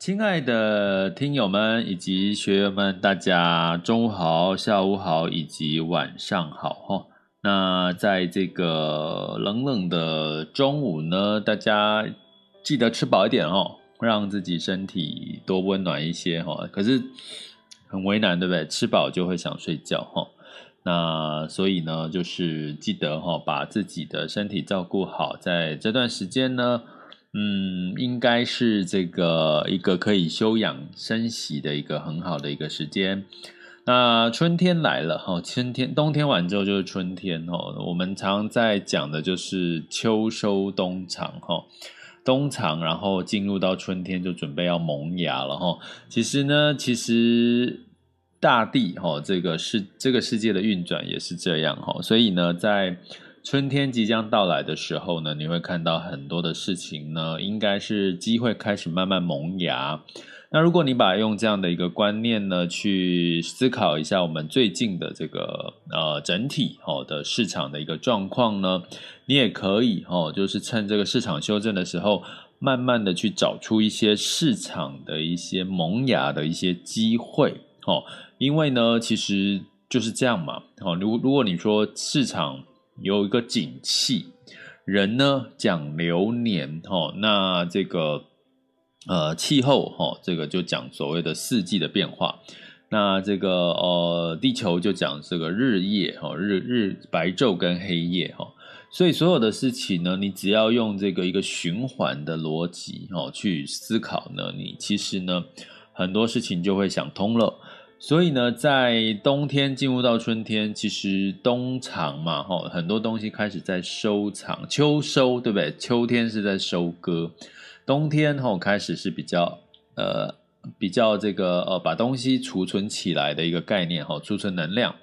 亲爱的听友们以及学员们，大家中午好、下午好以及晚上好哈。那在这个冷冷的中午呢，大家记得吃饱一点哦，让自己身体多温暖一些哈。可是很为难，对不对？吃饱就会想睡觉哈。那所以呢，就是记得哈，把自己的身体照顾好，在这段时间呢。嗯，应该是这个一个可以休养生息的一个很好的一个时间。那春天来了哈，春天冬天完之后就是春天哦。我们常在讲的就是秋收冬藏哈，冬藏然后进入到春天就准备要萌芽了哈。其实呢，其实大地哈，这个世这个世界的运转也是这样哈。所以呢，在春天即将到来的时候呢，你会看到很多的事情呢，应该是机会开始慢慢萌芽。那如果你把用这样的一个观念呢，去思考一下我们最近的这个呃整体哦的市场的一个状况呢，你也可以哦，就是趁这个市场修正的时候，慢慢的去找出一些市场的一些萌芽的一些机会哦，因为呢，其实就是这样嘛。哦，如如果你说市场，有一个景气，人呢讲流年哈，那这个呃气候哈，这个就讲所谓的四季的变化，那这个呃地球就讲这个日夜哈，日日白昼跟黑夜哈，所以所有的事情呢，你只要用这个一个循环的逻辑哈去思考呢，你其实呢很多事情就会想通了。所以呢，在冬天进入到春天，其实冬藏嘛，哈，很多东西开始在收藏，秋收，对不对？秋天是在收割，冬天哈开始是比较呃比较这个呃把东西储存起来的一个概念哈，储存能量。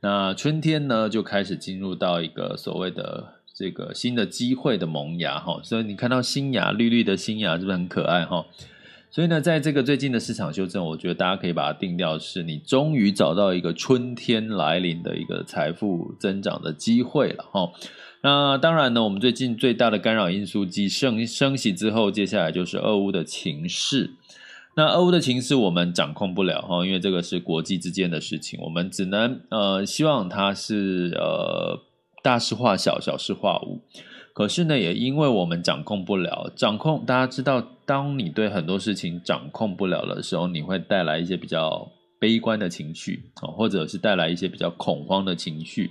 那春天呢，就开始进入到一个所谓的这个新的机会的萌芽哈，所以你看到新芽绿绿的新芽，是不是很可爱哈？所以呢，在这个最近的市场修正，我觉得大家可以把它定调是你终于找到一个春天来临的一个财富增长的机会了哈。那当然呢，我们最近最大的干扰因素，即升升息之后，接下来就是俄乌的情势。那俄乌的情势我们掌控不了哈，因为这个是国际之间的事情，我们只能呃希望它是呃大事化小，小事化无。可是呢，也因为我们掌控不了，掌控大家知道，当你对很多事情掌控不了的时候，你会带来一些比较悲观的情绪啊，或者是带来一些比较恐慌的情绪。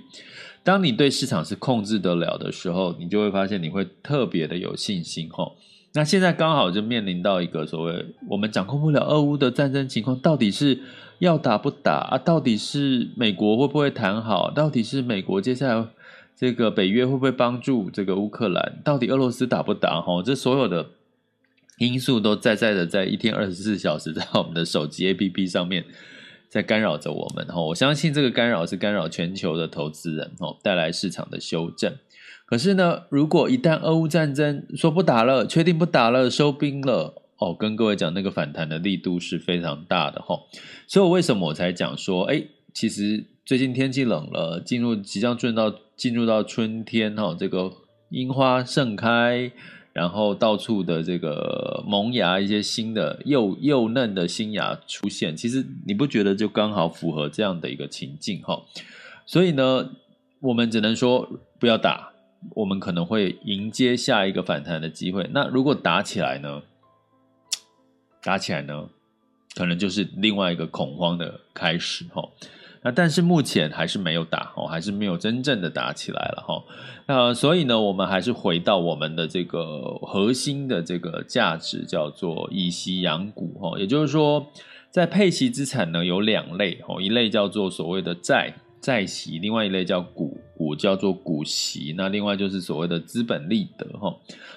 当你对市场是控制得了的时候，你就会发现你会特别的有信心哈。那现在刚好就面临到一个所谓我们掌控不了俄乌的战争情况，到底是要打不打啊？到底是美国会不会谈好？到底是美国接下来？这个北约会不会帮助这个乌克兰？到底俄罗斯打不打？哈，这所有的因素都在在的在一天二十四小时在我们的手机 APP 上面在干扰着我们。哈，我相信这个干扰是干扰全球的投资人，哈，带来市场的修正。可是呢，如果一旦俄乌战争说不打了，确定不打了，收兵了，哦，跟各位讲那个反弹的力度是非常大的，哈。所以，我为什么我才讲说，哎，其实。最近天气冷了，进入即将进入到进入到春天哈，这个樱花盛开，然后到处的这个萌芽，一些新的幼幼嫩的新芽出现，其实你不觉得就刚好符合这样的一个情境哈？所以呢，我们只能说不要打，我们可能会迎接下一个反弹的机会。那如果打起来呢？打起来呢，可能就是另外一个恐慌的开始哈。那但是目前还是没有打哦，还是没有真正的打起来了哈。那所以呢，我们还是回到我们的这个核心的这个价值，叫做以息养股哈。也就是说，在配息资产呢有两类哦，一类叫做所谓的债债息，另外一类叫股股叫做股息。那另外就是所谓的资本利得哈。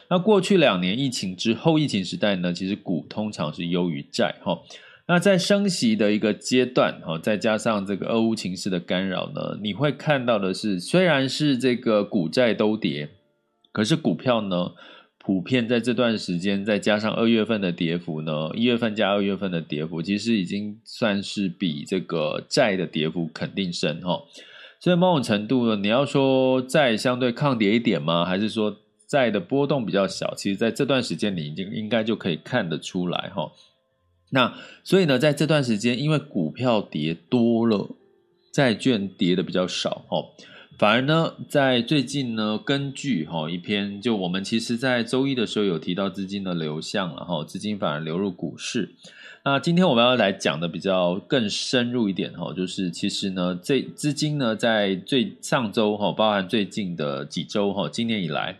那过去两年疫情之后，疫情时代呢，其实股通常是优于债哈。那在升息的一个阶段，哈，再加上这个俄乌情势的干扰呢，你会看到的是，虽然是这个股债都跌，可是股票呢，普遍在这段时间，再加上二月份的跌幅呢，一月份加二月份的跌幅，其实已经算是比这个债的跌幅肯定深，哈。所以某种程度呢，你要说债相对抗跌一点吗？还是说债的波动比较小？其实在这段时间，你已经应该就可以看得出来，哈。那所以呢，在这段时间，因为股票跌多了，债券跌的比较少哦，反而呢，在最近呢，根据哈一篇，就我们其实在周一的时候有提到资金的流向了哈，资金反而流入股市。那今天我们要来讲的比较更深入一点哈，就是其实呢，这资金呢，在最上周哈，包含最近的几周哈，今年以来。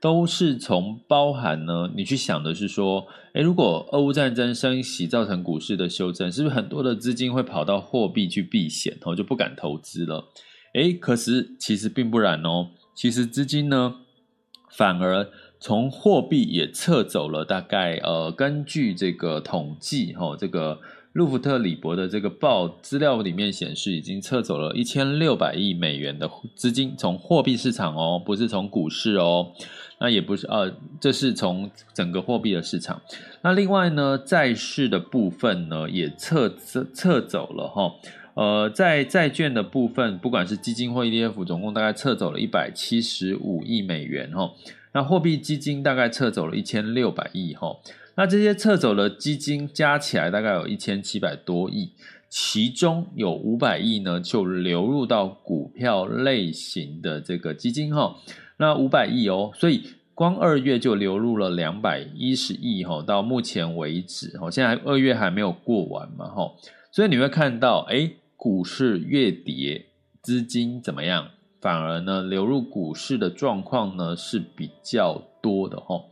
都是从包含呢，你去想的是说，诶，如果俄乌战争升息造成股市的修正，是不是很多的资金会跑到货币去避险，哦，就不敢投资了？诶，可是其实并不然哦，其实资金呢，反而从货币也撤走了，大概呃，根据这个统计，哈，这个。路福特里博的这个报资料里面显示，已经撤走了一千六百亿美元的资金，从货币市场哦，不是从股市哦，那也不是呃，这是从整个货币的市场。那另外呢，债市的部分呢，也撤撤撤走了哈。呃，在债券的部分，不管是基金或 ETF，总共大概撤走了一百七十五亿美元哈。那货币基金大概撤走了一千六百亿哈。那这些撤走的基金加起来大概有一千七百多亿，其中有五百亿呢就流入到股票类型的这个基金哈。那五百亿哦，所以光二月就流入了两百一十亿哈。到目前为止哈，现在二月还没有过完嘛哈，所以你会看到诶，股市月跌，资金怎么样？反而呢流入股市的状况呢是比较多的哈。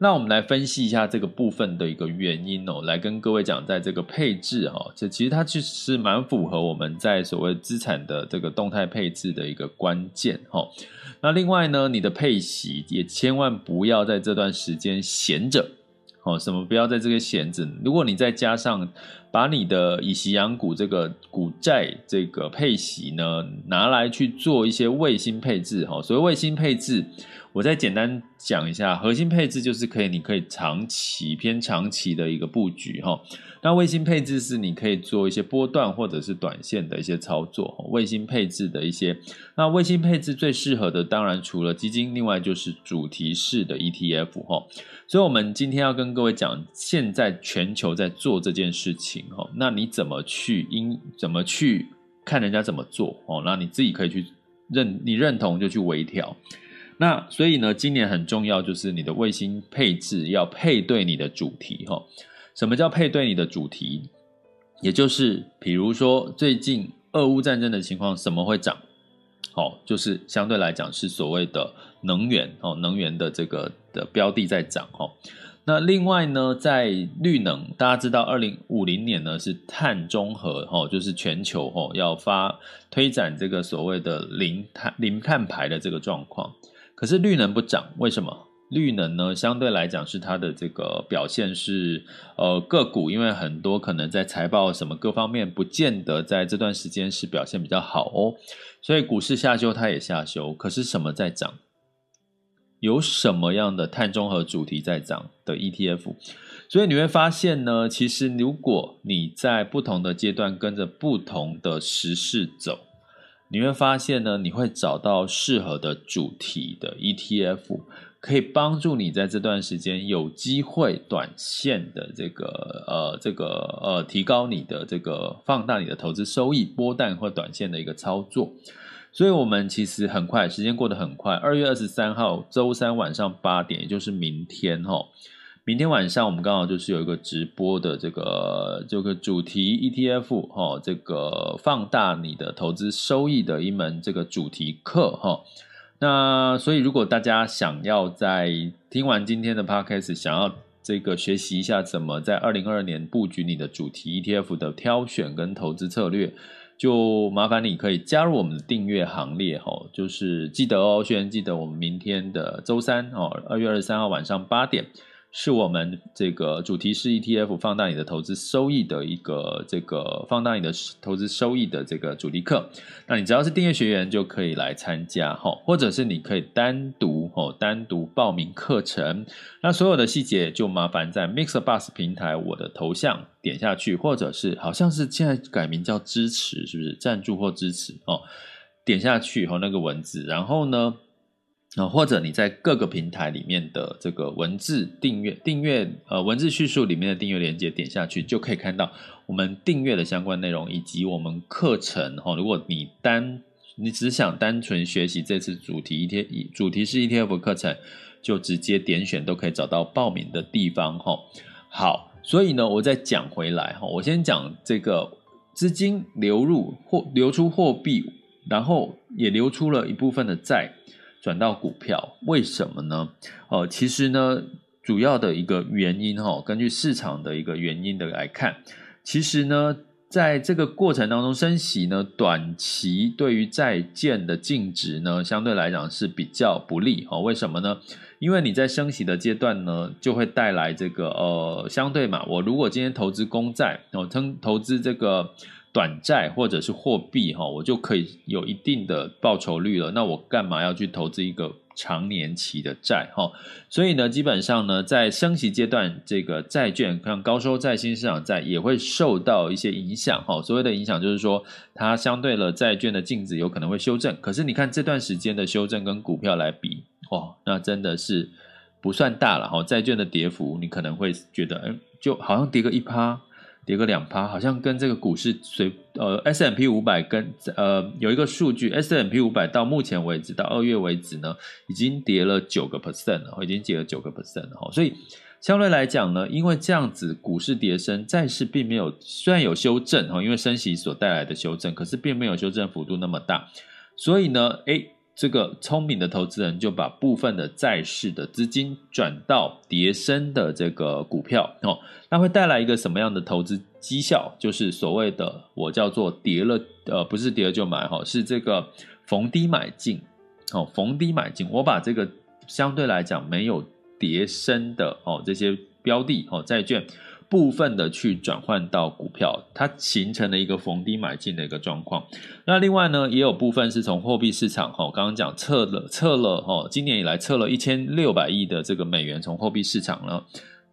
那我们来分析一下这个部分的一个原因哦，来跟各位讲，在这个配置哈，这其实它其实是蛮符合我们在所谓资产的这个动态配置的一个关键哈。那另外呢，你的配息也千万不要在这段时间闲着，哦，什么不要在这个闲着。如果你再加上把你的以息养股这个股债这个配息呢，拿来去做一些卫星配置哈，所谓卫星配置。我再简单讲一下，核心配置就是可以，你可以长期偏长期的一个布局哈。那卫星配置是你可以做一些波段或者是短线的一些操作。卫星配置的一些，那卫星配置最适合的当然除了基金，另外就是主题式的 ETF 哈。所以，我们今天要跟各位讲，现在全球在做这件事情哈。那你怎么去应怎么去看人家怎么做哦？那你自己可以去认你认同就去微调。那所以呢，今年很重要，就是你的卫星配置要配对你的主题哈。什么叫配对你的主题？也就是比如说最近俄乌战争的情况，什么会涨？好，就是相对来讲是所谓的能源哦，能源的这个的标的在涨哈。那另外呢，在绿能，大家知道二零五零年呢是碳中和哈，就是全球哈要发推展这个所谓的零碳零碳排的这个状况。可是绿能不涨，为什么？绿能呢，相对来讲是它的这个表现是，呃，个股因为很多可能在财报什么各方面，不见得在这段时间是表现比较好哦，所以股市下修它也下修。可是什么在涨？有什么样的碳中和主题在涨的 ETF？所以你会发现呢，其实如果你在不同的阶段跟着不同的时势走。你会发现呢，你会找到适合的主题的 ETF，可以帮助你在这段时间有机会短线的这个呃这个呃提高你的这个放大你的投资收益，波段或短线的一个操作。所以我们其实很快，时间过得很快。二月二十三号周三晚上八点，也就是明天哈，明天晚上我们刚好就是有一个直播的这个这个主题 ETF 哈，这个放大你的投资收益的一门这个主题课哈。那所以如果大家想要在听完今天的 Podcast，想要这个学习一下怎么在二零二二年布局你的主题 ETF 的挑选跟投资策略。就麻烦你可以加入我们的订阅行列哈，就是记得哦，学员记得我们明天的周三哦，二月二十三号晚上八点。是我们这个主题式 ETF 放大你的投资收益的一个这个放大你的投资收益的这个主题课，那你只要是订阅学员就可以来参加哈，或者是你可以单独哦单独报名课程，那所有的细节就麻烦在 Mixer Bus 平台我的头像点下去，或者是好像是现在改名叫支持是不是？赞助或支持哦，点下去和那个文字，然后呢。啊，或者你在各个平台里面的这个文字订阅订阅呃文字叙述里面的订阅链接点下去，就可以看到我们订阅的相关内容以及我们课程哈。如果你单你只想单纯学习这次主题 ET 主题是 ETF 课程，就直接点选都可以找到报名的地方哈。好，所以呢，我再讲回来哈，我先讲这个资金流入或流出货币，然后也流出了一部分的债。转到股票，为什么呢？哦，其实呢，主要的一个原因哈，根据市场的一个原因的来看，其实呢，在这个过程当中，升息呢，短期对于债券的净值呢，相对来讲是比较不利哦。为什么呢？因为你在升息的阶段呢，就会带来这个呃，相对嘛，我如果今天投资公债，我投投资这个。短债或者是货币哈，我就可以有一定的报酬率了。那我干嘛要去投资一个长年期的债哈？所以呢，基本上呢，在升息阶段，这个债券像高收债、新市场债也会受到一些影响哈。所谓的影响就是说，它相对了债券的净值有可能会修正。可是你看这段时间的修正跟股票来比，哇，那真的是不算大了哈。债券的跌幅，你可能会觉得，哎，就好像跌个一趴。跌个两趴，好像跟这个股市随呃 S M P 五百跟呃有一个数据，S M P 五百到目前为止到二月为止呢，已经跌了九个 percent 了，已经跌了九个 percent 了哈。所以相对来讲呢，因为这样子股市跌升，债市并没有虽然有修正哈，因为升息所带来的修正，可是并没有修正幅度那么大。所以呢，诶这个聪明的投资人就把部分的债市的资金转到跌深的这个股票哦，那会带来一个什么样的投资绩效？就是所谓的我叫做跌了，呃，不是跌了就买哈，是这个逢低买进哦，逢低买进。我把这个相对来讲没有叠升的哦这些标的哦债券。部分的去转换到股票，它形成了一个逢低买进的一个状况。那另外呢，也有部分是从货币市场，哈，刚刚讲撤了撤了，哈，今年以来撤了一千六百亿的这个美元从货币市场呢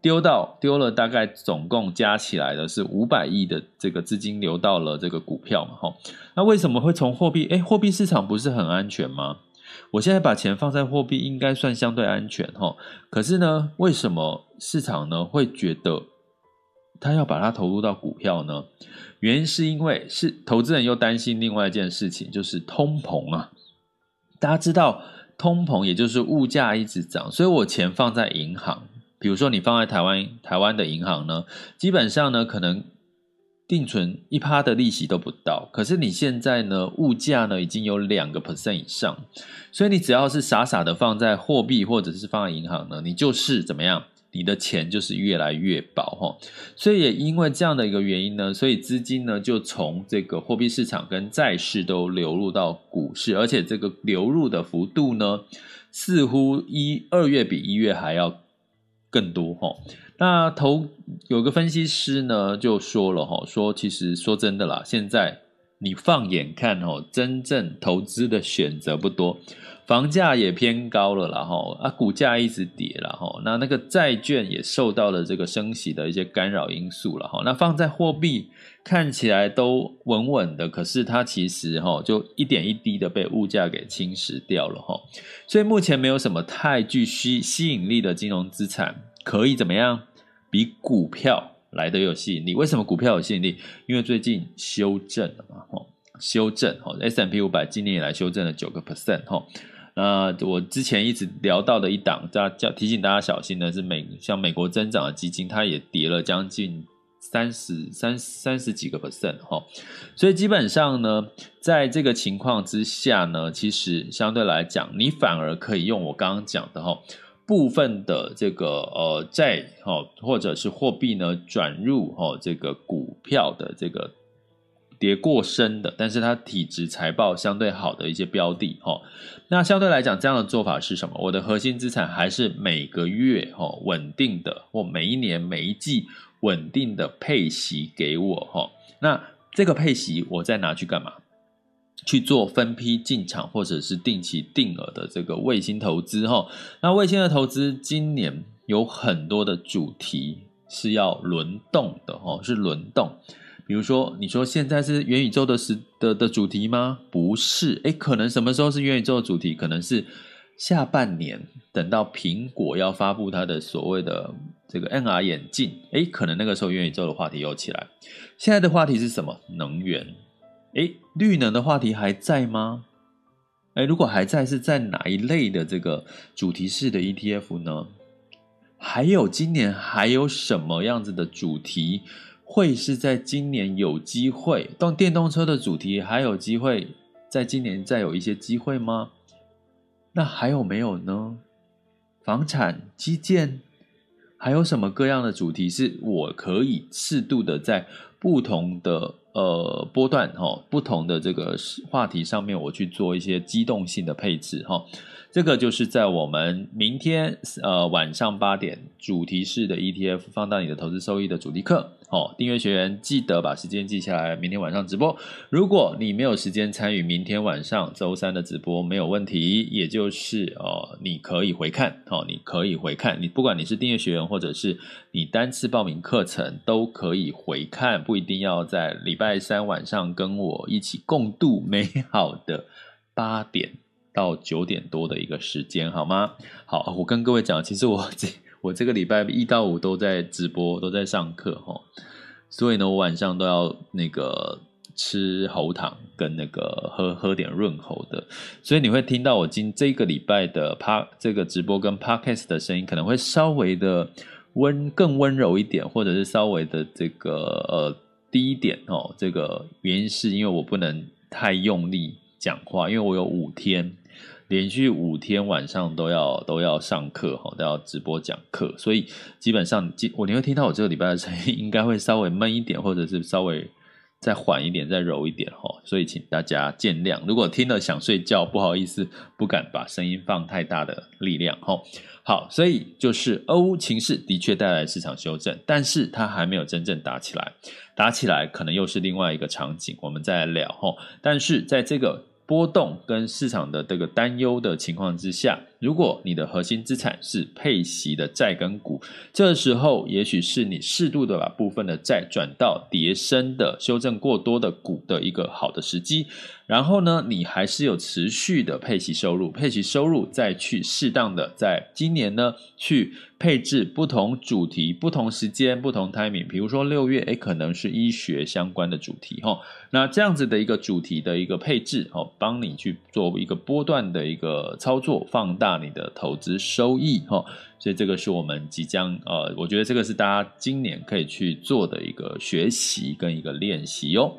丢到丢了，大概总共加起来的是五百亿的这个资金流到了这个股票嘛，哈。那为什么会从货币？诶，货币市场不是很安全吗？我现在把钱放在货币，应该算相对安全，哈。可是呢，为什么市场呢会觉得？他要把它投入到股票呢？原因是因为是投资人又担心另外一件事情，就是通膨啊。大家知道通膨，也就是物价一直涨，所以我钱放在银行，比如说你放在台湾台湾的银行呢，基本上呢可能定存一趴的利息都不到。可是你现在呢，物价呢已经有两个 percent 以上，所以你只要是傻傻的放在货币或者是放在银行呢，你就是怎么样？你的钱就是越来越薄哈，所以也因为这样的一个原因呢，所以资金呢就从这个货币市场跟债市都流入到股市，而且这个流入的幅度呢，似乎一二月比一月还要更多哈。那投有个分析师呢就说了哈，说其实说真的啦，现在你放眼看哦，真正投资的选择不多。房价也偏高了啦，哈啊，股价一直跌了，哈，那那个债券也受到了这个升息的一些干扰因素了，哈，那放在货币看起来都稳稳的，可是它其实哈就一点一滴的被物价给侵蚀掉了，哈，所以目前没有什么太具吸吸引力的金融资产可以怎么样比股票来得有吸引力？为什么股票有吸引力？因为最近修正了嘛，哈。修正哈，S&P 五百今年以来修正了九个 percent 哈。那我之前一直聊到的一档，叫叫提醒大家小心的是美像美国增长的基金，它也跌了将近三十三三十几个 percent 哈。所以基本上呢，在这个情况之下呢，其实相对来讲，你反而可以用我刚刚讲的哈。部分的这个呃债哈或者是货币呢转入哈这个股票的这个跌过深的，但是它体质财报相对好的一些标的哈，那相对来讲这样的做法是什么？我的核心资产还是每个月哈稳定的或每一年每一季稳定的配息给我哈，那这个配息我再拿去干嘛？去做分批进场或者是定期定额的这个卫星投资哈，那卫星的投资今年有很多的主题是要轮动的哈，是轮动。比如说，你说现在是元宇宙的时的的主题吗？不是，诶，可能什么时候是元宇宙的主题？可能是下半年，等到苹果要发布它的所谓的这个 NR 眼镜，诶，可能那个时候元宇宙的话题又起来。现在的话题是什么？能源。诶，绿能的话题还在吗？诶，如果还在，是在哪一类的这个主题式的 ETF 呢？还有今年还有什么样子的主题会是在今年有机会？动电动车的主题还有机会在今年再有一些机会吗？那还有没有呢？房产、基建，还有什么各样的主题是我可以适度的在不同的？呃，波段哈，不同的这个话题上面，我去做一些机动性的配置哈。这个就是在我们明天呃晚上八点主题式的 ETF 放到你的投资收益的主题课。哦，订阅学员记得把时间记下来，明天晚上直播。如果你没有时间参与明天晚上周三的直播，没有问题，也就是哦，你可以回看，哦，你可以回看，你不管你是订阅学员或者是你单次报名课程，都可以回看，不一定要在礼拜三晚上跟我一起共度美好的八点到九点多的一个时间，好吗？好，我跟各位讲，其实我这。我这个礼拜一到五都在直播，都在上课哈，所以呢，我晚上都要那个吃喉糖跟那个喝喝点润喉的，所以你会听到我今这个礼拜的趴这个直播跟 podcast 的声音可能会稍微的温更温柔一点，或者是稍微的这个呃低一点哦。这个原因是因为我不能太用力讲话，因为我有五天。连续五天晚上都要都要上课哈，都要直播讲课，所以基本上我你会听到我这个礼拜的声音应该会稍微闷一点，或者是稍微再缓一点、再柔一点哈，所以请大家见谅。如果听了想睡觉，不好意思，不敢把声音放太大的力量哈。好，所以就是俄乌情势的确带来市场修正，但是它还没有真正打起来，打起来可能又是另外一个场景，我们再来聊哈。但是在这个波动跟市场的这个担忧的情况之下，如果你的核心资产是配息的债跟股，这时候也许是你适度的把部分的债转到叠升的、修正过多的股的一个好的时机。然后呢，你还是有持续的配息收入，配息收入再去适当的在今年呢去配置不同主题、不同时间、不同 timing。比如说六月，诶，可能是医学相关的主题哈。那这样子的一个主题的一个配置哦，帮你去做一个波段的一个操作，放大大你的投资收益哈。所以这个是我们即将呃，我觉得这个是大家今年可以去做的一个学习跟一个练习哟。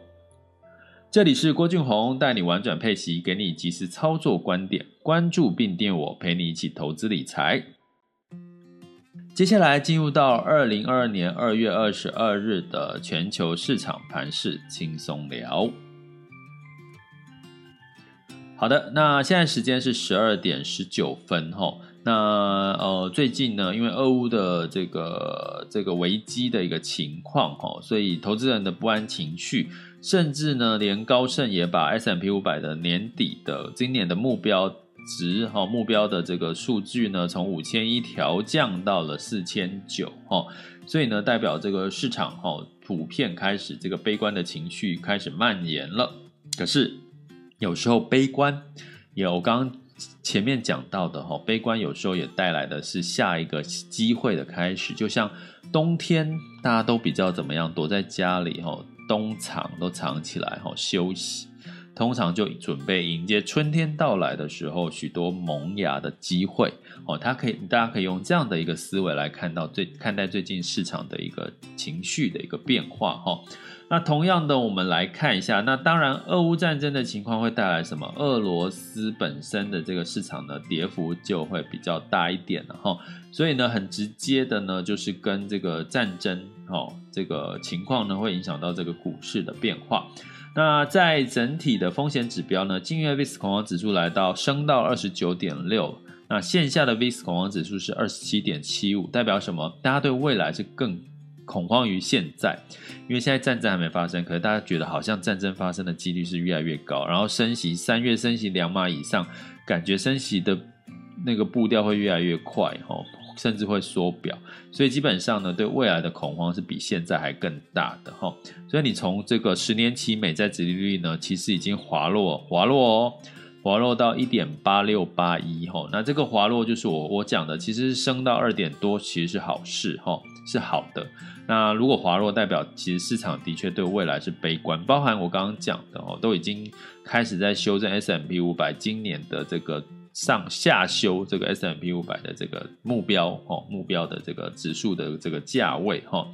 这里是郭俊宏，带你玩转配息，给你及时操作观点。关注并订我，陪你一起投资理财。接下来进入到二零二二年二月二十二日的全球市场盘势轻松聊。好的，那现在时间是十二点十九分哈。那呃，最近呢，因为俄乌的这个这个危机的一个情况哈，所以投资人的不安情绪。甚至呢，连高盛也把 S M P 五百的年底的今年的目标值哈，目标的这个数据呢，从五千一调降到了四千九哈，所以呢，代表这个市场哈，普遍开始这个悲观的情绪开始蔓延了。可是有时候悲观，有我刚刚前面讲到的哈，悲观有时候也带来的是下一个机会的开始，就像冬天大家都比较怎么样，躲在家里哈。冬藏都藏起来哈，休息。通常就准备迎接春天到来的时候许多萌芽的机会哦。它可以，大家可以用这样的一个思维来看到最看待最近市场的一个情绪的一个变化哈。那同样的，我们来看一下，那当然，俄乌战争的情况会带来什么？俄罗斯本身的这个市场呢，跌幅就会比较大一点了哈。所以呢，很直接的呢，就是跟这个战争哦，这个情况呢，会影响到这个股市的变化。那在整体的风险指标呢，近月 VIX 恐慌指数来到升到二十九点六，那线下的 VIX 恐慌指数是二十七点七五，代表什么？大家对未来是更恐慌于现在，因为现在战争还没发生，可是大家觉得好像战争发生的几率是越来越高，然后升息三月升息两码以上，感觉升息的那个步调会越来越快，甚至会缩表，所以基本上呢，对未来的恐慌是比现在还更大的，哈所以你从这个十年期美债殖利率呢，其实已经滑落滑落哦。滑落到一点八六八一哈，那这个滑落就是我我讲的，其实升到二点多，其实是好事哈，是好的。那如果滑落，代表其实市场的确对未来是悲观，包含我刚刚讲的哦，都已经开始在修正 S M P 五百今年的这个上下修这个 S M P 五百的这个目标哦，目标的这个指数的这个价位哈。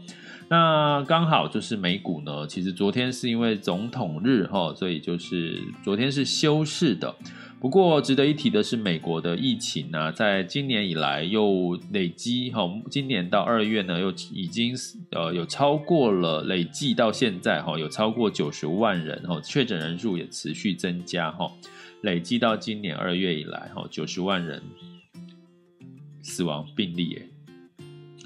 那刚好就是美股呢，其实昨天是因为总统日哈，所以就是昨天是休市的。不过值得一提的是，美国的疫情呢、在今年以来又累积哈，今年到二月呢，又已经呃有超过了累计到现在哈，有超过九十万人哈，确诊人数也持续增加哈，累计到今年二月以来哈，九十万人死亡病例耶，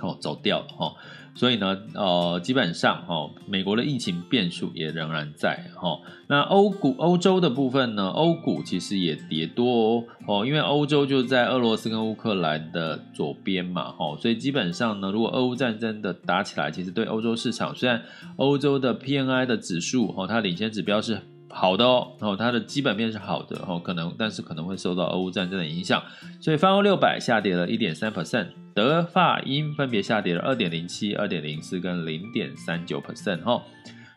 哦走掉了哈。所以呢，呃，基本上哈、哦，美国的疫情变数也仍然在哈、哦。那欧股、欧洲的部分呢，欧股其实也跌多哦，哦，因为欧洲就在俄罗斯跟乌克兰的左边嘛，哈、哦，所以基本上呢，如果俄乌战争的打起来，其实对欧洲市场，虽然欧洲的 PNI 的指数哈、哦，它领先指标是。好的哦，哦，它的基本面是好的哦，可能但是可能会受到俄乌战争的影响，所以泛欧六百下跌了一点三 percent，德法英分别下跌了二点零七、二点零四跟零点三九 percent 哈。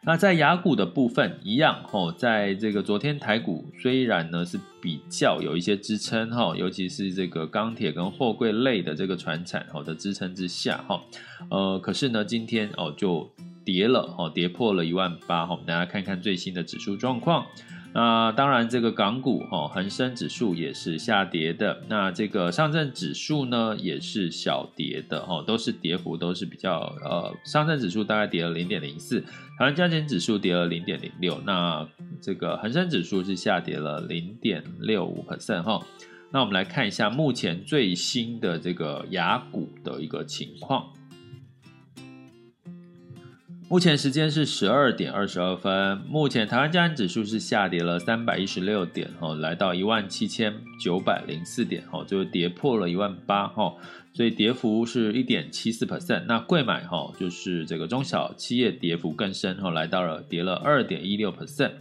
那在雅股的部分一样哦，在这个昨天台股虽然呢是比较有一些支撑哈，尤其是这个钢铁跟货柜类的这个传产哦的支撑之下哈，呃，可是呢今天哦就。跌了哦，跌破了一万八哈，我们大家看看最新的指数状况。那当然，这个港股哈，恒生指数也是下跌的。那这个上证指数呢，也是小跌的哈，都是跌幅都是比较呃，上证指数大概跌了零点零四，台湾加权指数跌了零点零六，那这个恒生指数是下跌了零点六五 percent 哈。那我们来看一下目前最新的这个雅股的一个情况。目前时间是十二点二十二分。目前台湾加权指数是下跌了三百一十六点，哦，来到一万七千九百零四点，哦，就跌破了一万八，哈，所以跌幅是一点七四 percent。那贵买，哈，就是这个中小企业跌幅更深，哈，来到了跌了二点一六 percent。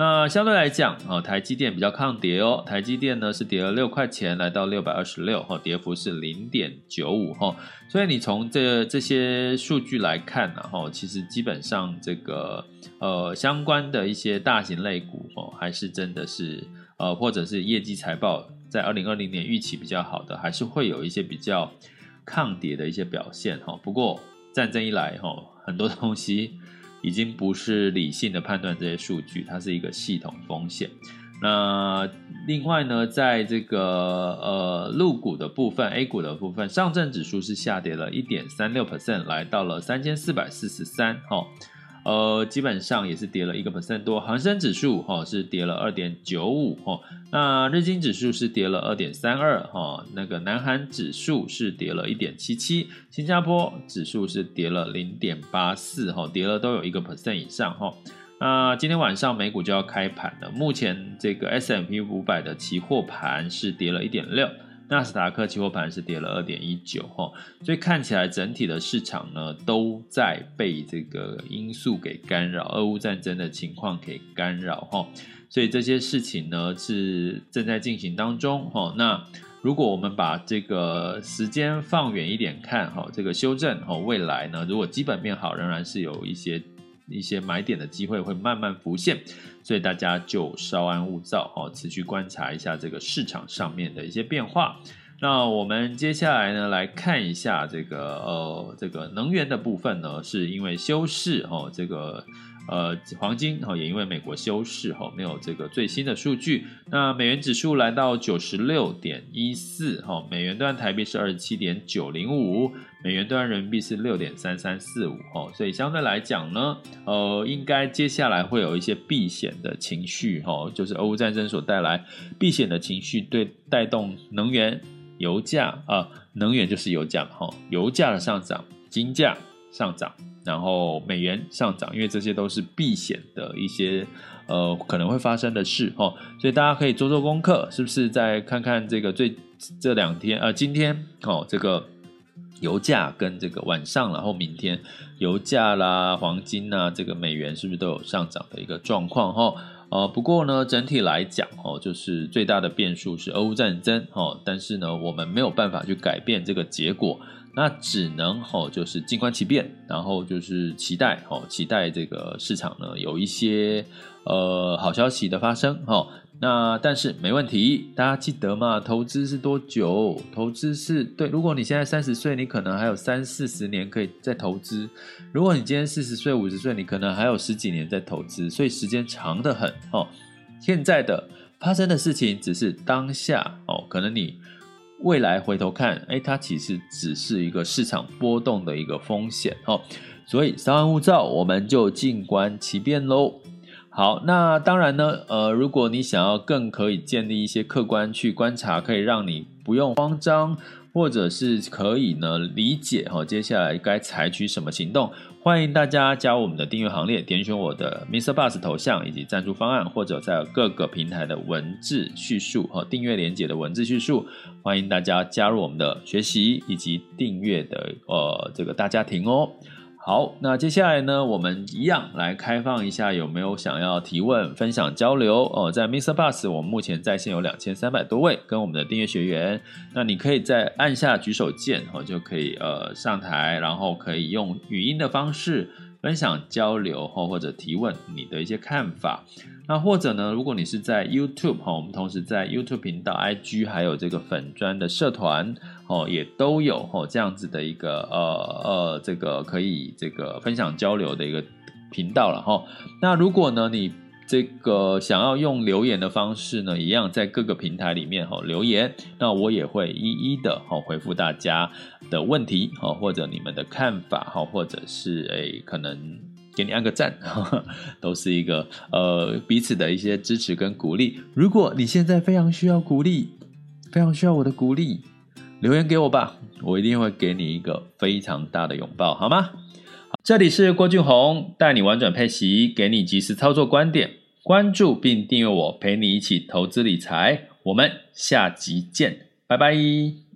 那相对来讲，啊，台积电比较抗跌哦。台积电呢是跌了六块钱，来到六百二十六，哈，跌幅是零点九五，哈。所以你从这这些数据来看呢，哈，其实基本上这个呃相关的一些大型类股，哦，还是真的是呃，或者是业绩财报在二零二零年预期比较好的，还是会有一些比较抗跌的一些表现，哈。不过战争一来，哈，很多东西。已经不是理性的判断这些数据，它是一个系统风险。那另外呢，在这个呃入股的部分，A 股的部分，上证指数是下跌了一点三六 percent，来到了三千四百四十三。哦。呃，基本上也是跌了一个 percent 多，恒生指数哈、哦、是跌了二点九五哈，那日经指数是跌了二点三二哈，那个南韩指数是跌了一点七七，新加坡指数是跌了零点八四哈，跌了都有一个 percent 以上哈。那今天晚上美股就要开盘了，目前这个 S M P 五百的期货盘是跌了一点六。纳斯达克期货盘是跌了二点一九哈，所以看起来整体的市场呢都在被这个因素给干扰，俄乌战争的情况给干扰哈，所以这些事情呢是正在进行当中哈。那如果我们把这个时间放远一点看哈，这个修正哈，未来呢如果基本面好，仍然是有一些一些买点的机会会慢慢浮现，所以大家就稍安勿躁哦，持续观察一下这个市场上面的一些变化。那我们接下来呢，来看一下这个呃这个能源的部分呢，是因为休市哦，这个。呃，黄金哈也因为美国休市哈，没有这个最新的数据。那美元指数来到九十六点一四哈，美元兑台币是二十七点九零五，美元兑人民币是六点三三四五哈，所以相对来讲呢，呃，应该接下来会有一些避险的情绪哈，就是俄乌战争所带来避险的情绪，对带动能源、油价啊，能源就是油价嘛哈，油价的上涨，金价上涨。然后美元上涨，因为这些都是避险的一些呃可能会发生的事哦，所以大家可以做做功课，是不是再看看这个最这两天呃今天哦这个油价跟这个晚上然后明天油价啦黄金呐这个美元是不是都有上涨的一个状况哈？呃不过呢整体来讲哦就是最大的变数是俄乌战争哦，但是呢我们没有办法去改变这个结果。那只能吼，就是静观其变，然后就是期待哦，期待这个市场呢有一些呃好消息的发生哦。那但是没问题，大家记得嘛，投资是多久？投资是对，如果你现在三十岁，你可能还有三四十年可以再投资；如果你今天四十岁、五十岁，你可能还有十几年在投资，所以时间长得很哦。现在的发生的事情只是当下哦，可能你。未来回头看，哎，它其实只是一个市场波动的一个风险哦，所以稍安勿躁，我们就静观其变喽。好，那当然呢，呃，如果你想要更可以建立一些客观去观察，可以让你不用慌张。或者是可以呢理解哈，接下来该采取什么行动？欢迎大家加入我们的订阅行列，点选我的 Mr. Bus 头像以及赞助方案，或者在各个平台的文字叙述和订阅连接的文字叙述。欢迎大家加入我们的学习以及订阅的呃这个大家庭哦。好，那接下来呢，我们一样来开放一下，有没有想要提问、分享、交流哦？在 Mr. Bus，我们目前在线有两千三百多位跟我们的订阅学员，那你可以再按下举手键哦，就可以呃上台，然后可以用语音的方式。分享交流或或者提问你的一些看法，那或者呢，如果你是在 YouTube 哈，我们同时在 YouTube 频道、IG 还有这个粉专的社团哦，也都有哦这样子的一个呃呃这个可以这个分享交流的一个频道了哈。那如果呢你这个想要用留言的方式呢，一样在各个平台里面哈留言，那我也会一一的哈回复大家的问题哈，或者你们的看法哈，或者是诶可能给你按个赞，都是一个呃彼此的一些支持跟鼓励。如果你现在非常需要鼓励，非常需要我的鼓励，留言给我吧，我一定会给你一个非常大的拥抱，好吗？这里是郭俊宏，带你玩转配息，给你及时操作观点。关注并订阅我，陪你一起投资理财。我们下集见，拜拜。